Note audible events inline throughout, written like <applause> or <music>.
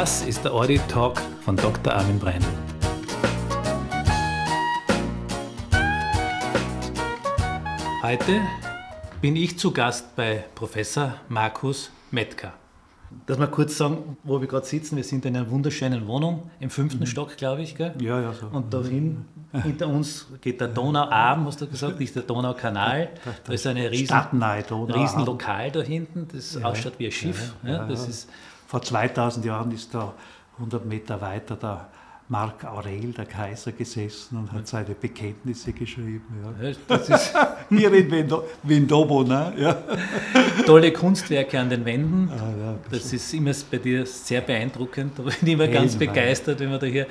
Das ist der Audit Talk von Dr. Armin Brein. Heute bin ich zu Gast bei Professor Markus Metka. Dass wir kurz sagen, wo wir gerade sitzen, wir sind in einer wunderschönen Wohnung, im fünften mhm. Stock, glaube ich. Gell? Ja, ja, so. Und dahin, hinter uns geht der Donauarm, hast du gesagt, nicht der Donaukanal. <laughs> Da ist eine riesen, riesen Lokal da hinten, das ja, ausschaut wie ein Schiff. Ja, ja, das Ist, Vor 2000 Jahren ist da 100 Meter weiter der Marc Aurel, der Kaiser, gesessen und hat seine Bekenntnisse geschrieben. Ja. Das ist <laughs> Hier in Vindobo. Ne? Ja. Tolle Kunstwerke an den Wänden. Ah, ja, das ist immer bei dir sehr beeindruckend. Da bin ich immer ganz begeistert, wenn man da hier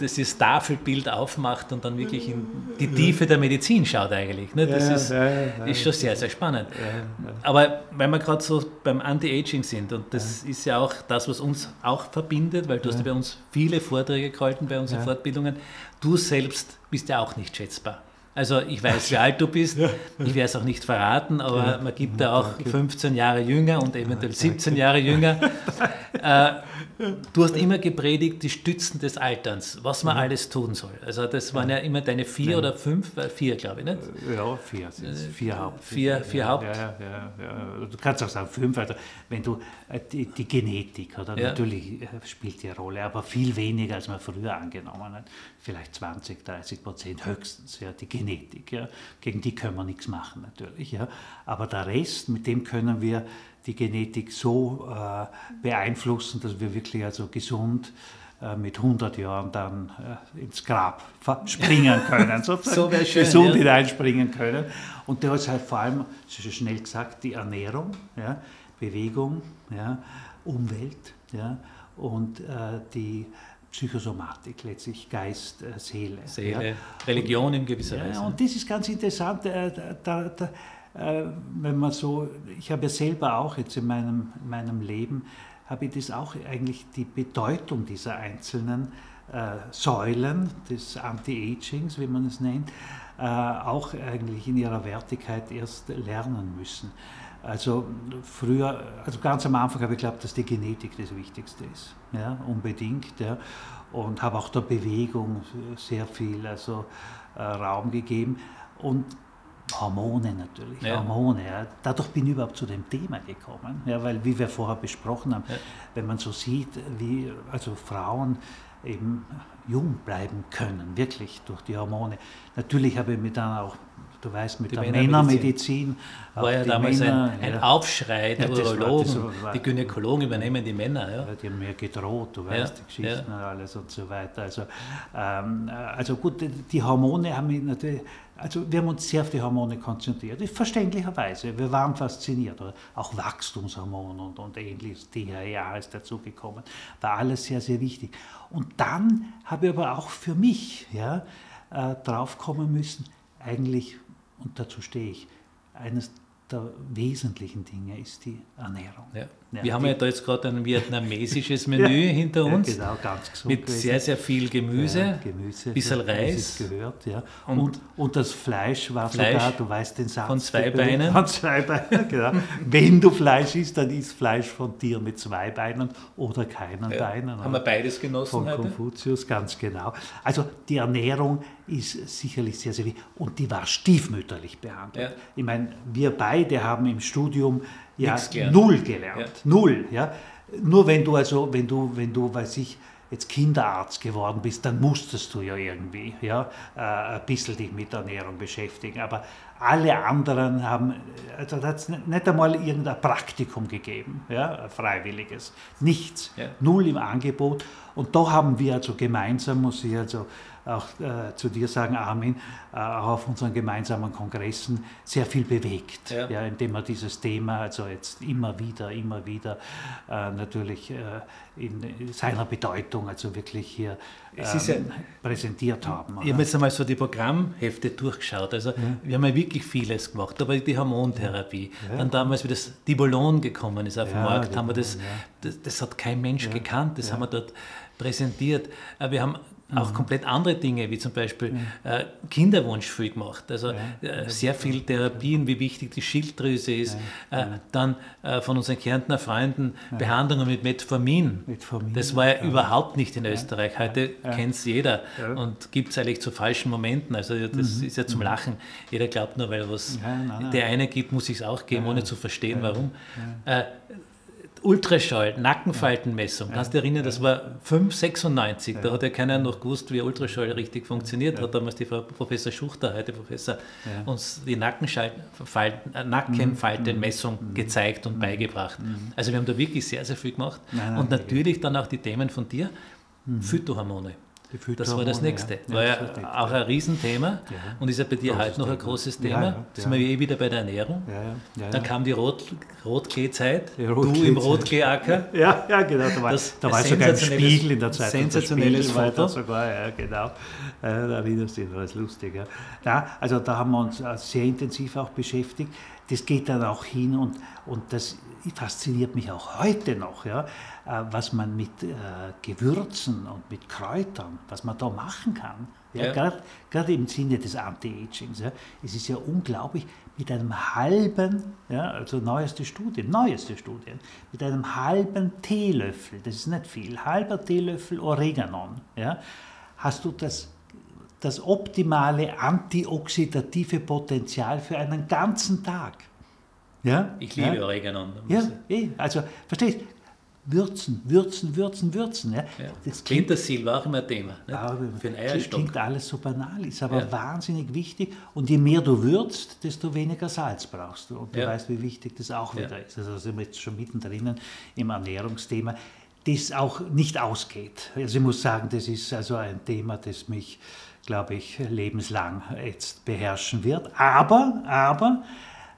das Tafelbild aufmacht und dann wirklich in die Tiefe der Medizin schaut eigentlich. Ne? Das ist, ist schon sehr, sehr spannend. Aber weil wir gerade so beim Anti-Aging sind und das ist ja auch das, was uns auch verbindet, weil du hast ja bei uns viele Vorträge gehalten bei unseren Fortbildungen. Du selbst bist ja auch nicht schätzbar. Also ich weiß, <laughs> wie alt du bist, ich werde es auch nicht verraten, aber man gibt da auch 15 Jahre jünger und eventuell 17 Jahre jünger. <laughs> Äh, du hast immer gepredigt, die Stützen des Alterns, was man alles tun soll. Also das waren ja immer deine vier oder fünf, äh, vier glaube ich, nicht? Ja, vier, vier Haupt. Vier, vier Haupt. Ja, ja, ja, Du kannst auch sagen fünf, also wenn du äh, die, die Genetik, oder natürlich spielt die Rolle, aber viel weniger, als man früher angenommen hat. Vielleicht 20, 30 Prozent höchstens, ja, die Genetik. Genetik. Ja. Gegen die können wir nichts machen natürlich. Ja. Aber der Rest, mit dem können wir die Genetik so äh, beeinflussen, dass wir wirklich also gesund äh, mit 100 Jahren dann äh, ins Grab springen können, <laughs> sozusagen so schön, gesund ja. hineinspringen können. Und da ist halt vor allem, das ist schnell gesagt, die Ernährung, ja, Bewegung, ja, Umwelt ja, und äh, die Psychosomatik, letztlich Geist, äh, Seele. Seele, ja. Religion in gewisser Weise. Ja, und das ist ganz interessant, äh, da, da, äh, wenn man so, ich habe ja selber auch jetzt in meinem, in meinem Leben, habe ich das auch eigentlich die Bedeutung dieser einzelnen äh, Säulen des Anti-Agings, wie man es nennt, äh, auch eigentlich in ihrer Wertigkeit erst lernen müssen. Also früher, also ganz am Anfang habe ich geglaubt, dass die Genetik das Wichtigste ist, ja, unbedingt, ja, und habe auch der Bewegung sehr viel also, äh, Raum gegeben und Hormone natürlich, ja. Hormone. Ja. Dadurch bin ich überhaupt zu dem Thema gekommen, ja, weil wie wir vorher besprochen haben, ja. wenn man so sieht, wie also Frauen eben jung bleiben können, wirklich durch die Hormone. Natürlich habe ich mich dann auch du weißt, mit die der Männermedizin. War ja damals Männer, ein, ein ja. Aufschrei der ja, Urologen, war, war, die Gynäkologen übernehmen die Männer. Ja. Die haben mir gedroht, du weißt, die Geschichten und alles und so weiter. Also, ähm, also gut, die Hormone haben mich natürlich, also wir haben uns sehr auf die Hormone konzentriert, verständlicherweise. Wir waren fasziniert. Auch Wachstumshormone und, und ähnliches, DHEA ist dazugekommen, war alles sehr, sehr wichtig. Und dann habe ich aber auch für mich ja, äh, drauf kommen müssen, eigentlich und dazu stehe ich, eines der wesentlichen Dinge ist die Ernährung. Ja. Ja, wir haben ja da jetzt gerade ein vietnamesisches <laughs> Menü ja, hinter uns. genau, ganz gesund. Mit gewesen. sehr, sehr viel Gemüse, Gemüse bisschen Reis. gehört, ja. Und, und, und, das Fleisch war Fleisch sogar, du weißt den Satz. Von zwei Beinen. Von zwei Beinen, <laughs> genau. Wenn du Fleisch isst, dann isst Fleisch von Tier mit zwei Beinen oder keinen Beinen. Haben wir beides genossen Von heute? Konfuzius, ganz genau. Also die Ernährung ist sicherlich sehr, sehr wichtig. Und die war stiefmütterlich behandelt. Ich meine, wir beide haben im Studium ja, gelernt. null gelernt. Ja. Null. Ja. Nur wenn du also, wenn du, wenn du, weiß ich, jetzt Kinderarzt geworden bist, dann musstest du ja irgendwie ja, äh, ein bisschen dich mit Ernährung beschäftigen. Aber alle anderen haben, also da hat es nicht einmal irgendein Praktikum gegeben, ja, freiwilliges. Nichts. Ja. Null im Angebot. Und da haben wir also gemeinsam, muss ich also auch äh, zu dir sagen, Armin, äh, auch auf unseren gemeinsamen Kongressen sehr viel bewegt, ja. ja. indem wir dieses Thema also jetzt immer wieder, immer wieder äh, natürlich äh, in seiner Bedeutung also wirklich hier ähm, ja, präsentiert haben. Ich habe jetzt einmal so die Programmhefte durchgeschaut, also ja. wir haben ja wirklich vieles gemacht, aber die Hormontherapie, dann damals, wie das Dibolon gekommen ist auf den Markt, haben wir das, das, das, hat kein Mensch gekannt, das haben wir dort präsentiert. Wir haben auch mhm. komplett andere Dinge, wie zum Beispiel äh, Kinderwunsch viel gemacht. Also äh, sehr viel Therapien, wie wichtig die Schilddrüse ist. Äh, dann äh, von unseren Kärntner Freunden Behandlungen mit Metformin. Metformin. Das war ja, überhaupt nicht in Österreich. Heute kennt es jeder und gibt es eigentlich zu falschen Momenten. Also das mhm. ist ja zum mhm. Lachen. Jeder glaubt nur, weil was nein, nein. der eine gibt, muss ich es auch geben, ohne zu verstehen, warum. Ultraschall, Nackenfaltenmessung. Kannst du erinnern, das war 596. Da hat ja keiner noch gewusst, wie Ultraschall richtig funktioniert. Hat damals die Frau Professor Schuchter, heute Professor, uns die äh, Nackenfaltenmessung mhm. gezeigt und mhm. beigebracht. Mhm. Also wir haben da wirklich sehr, sehr viel gemacht. Und natürlich dann auch die Themen von dir, Phytohormone. Das war das nächste. Ja. War ja, ja auch ein Riesenthema ja. und ist ja bei dir heute noch ein großes Thema. Ja. Sind wir eh wieder bei der Ernährung. Dann kam die Rot, Rotklee-Zeit, du im Rotklee-Acker. <laughs> Ja, ja, genau. Da war, das da war sogar ein Spiegel in der Zeit. Sensationelles Foto. Sogar, ja, genau. Da erinnerst du dich, das ist lustig. Ja. Ja, also da haben wir uns äh, sehr intensiv auch beschäftigt. Das geht dann auch hin und, und das fasziniert mich auch heute noch, ja, äh, was man mit äh, Gewürzen und mit Kräutern, was man da machen kann. Ja, ja. Gerade im Sinne des Anti-Agings. Ja. Es ist ja unglaublich, mit einem halben, ja, also neueste Studien, neueste Studien, mit einem halben Teelöffel, das ist nicht viel, halber Teelöffel Oreganon, ja, hast du das das optimale antioxidative Potenzial für einen ganzen Tag. Ja? Ich liebe ja? Oregano. Ja, eh, also verstehst Würzen, würzen, würzen, würzen. Ja. Ja. Das klingt, Petersil war auch immer ein Thema. Ne? Aber Für einen Eierstock. Klingt alles so banal, ist aber ja. wahnsinnig wichtig. Und je mehr du würzt, desto weniger Salz brauchst du. Und du ja. weißt, wie wichtig das auch wieder ist. Also sind wir jetzt schon mittendrin im Ernährungsthema, das auch nicht ausgeht. Also ich muss sagen, das ist also ein Thema, das mich, glaube ich, lebenslang jetzt beherrschen wird. Aber, aber,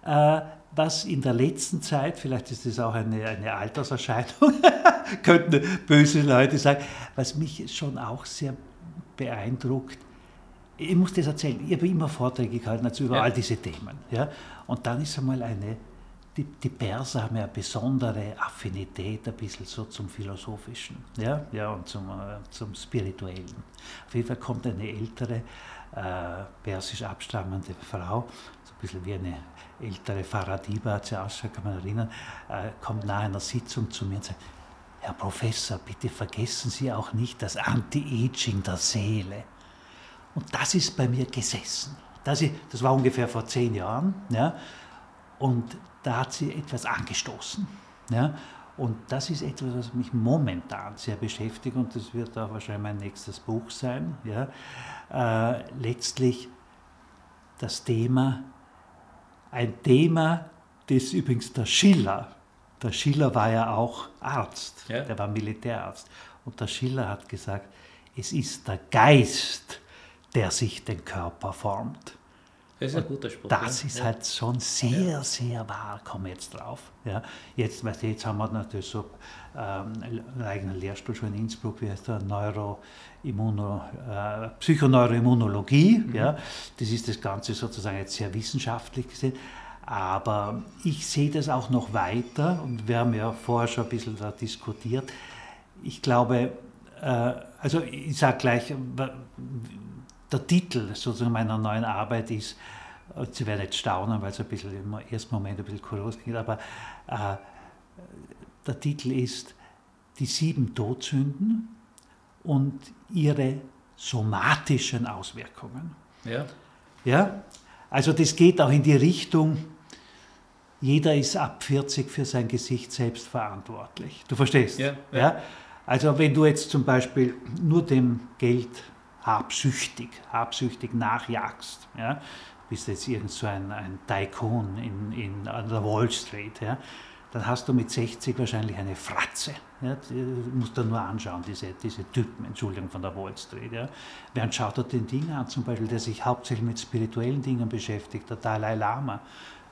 äh, was in der letzten Zeit, vielleicht ist das auch eine, eine Alterserscheinung, <laughs> könnten böse Leute sagen, was mich schon auch sehr beeindruckt, ich muss das erzählen, ich habe immer Vorträge gehalten also über ja. all diese Themen. Ja? Und dann ist einmal eine, die, die Perser haben ja eine besondere Affinität ein bisschen so zum Philosophischen ja? Ja, und zum, äh, zum Spirituellen. Auf jeden Fall kommt eine ältere, äh, persisch abstammende Frau, so ein bisschen wie eine ältere Faradiba sie ausschaut, kann man erinnern, äh, kommt nach einer Sitzung zu mir und sagt, Herr Professor, bitte vergessen Sie auch nicht das Anti-Aging der Seele. Und das ist bei mir gesessen. Das, ist, das war ungefähr vor zehn Jahren. Ja, und da hat sie etwas angestoßen. Ja, und das ist etwas, was mich momentan sehr beschäftigt und das wird auch wahrscheinlich mein nächstes Buch sein. Ja. Äh, letztlich das Thema ein Thema, das übrigens der Schiller, der Schiller war ja auch Arzt, ja. der war Militärarzt. Und der Schiller hat gesagt, es ist der Geist, der sich den Körper formt. Das ist ein guter Spruch. Das ja. ist halt schon sehr, ja. sehr wahr, komme jetzt drauf. Ja, jetzt, weißt du, jetzt haben wir natürlich so ähm, einen eigenen Lehrstuhl schon in Innsbruck, wie heißt der, Neuroimmuno, äh, Psychoneuroimmunologie. Mhm. Ja, das ist das Ganze sozusagen jetzt sehr wissenschaftlich gesehen. Aber ich sehe das auch noch weiter und wir haben ja vorher schon ein bisschen da diskutiert. Ich glaube, äh, also ich sage gleich, der Titel sozusagen meiner neuen Arbeit ist, Sie werden jetzt staunen, weil es ein bisschen im ersten Moment ein bisschen kurios klingt, aber äh, der Titel ist Die sieben Todsünden und ihre somatischen Auswirkungen. Ja. Ja, also das geht auch in die Richtung, jeder ist ab 40 für sein Gesicht selbst verantwortlich. Du verstehst? Ja, ja. ja? Also wenn du jetzt zum Beispiel nur dem Geld habsüchtig, habsüchtig nachjagst. Ja? Bist jetzt irgend so ein, ein Tycoon in, in, an der Wall Street. Ja? Dann hast du mit 60 wahrscheinlich eine Fratze. Ja? Du musst dir nur anschauen, diese, diese Typen, Entschuldigung, von der Wall Street. Ja? Während schaut er den Ding an, zum Beispiel, der sich hauptsächlich mit spirituellen Dingen beschäftigt, der Dalai Lama.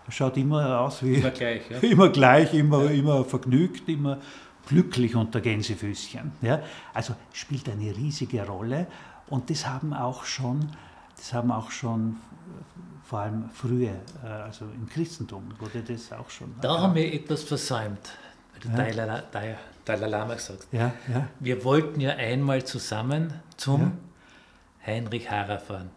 Schaut immer aus wie. Immer gleich, ja? <laughs> Immer gleich, immer, ja. immer vergnügt, immer glücklich unter Gänsefüßchen. Ja? Also spielt eine riesige Rolle. Und das haben auch schon, das haben auch schon vor allem früher, äh, also im Christentum wurde das auch schon. Da erkannt. haben wir etwas versäumt, weil du ja. Dalai, Dalai Lama gesagt ja, ja. Wir wollten ja einmal zusammen zum Heinrich Harrer fahren.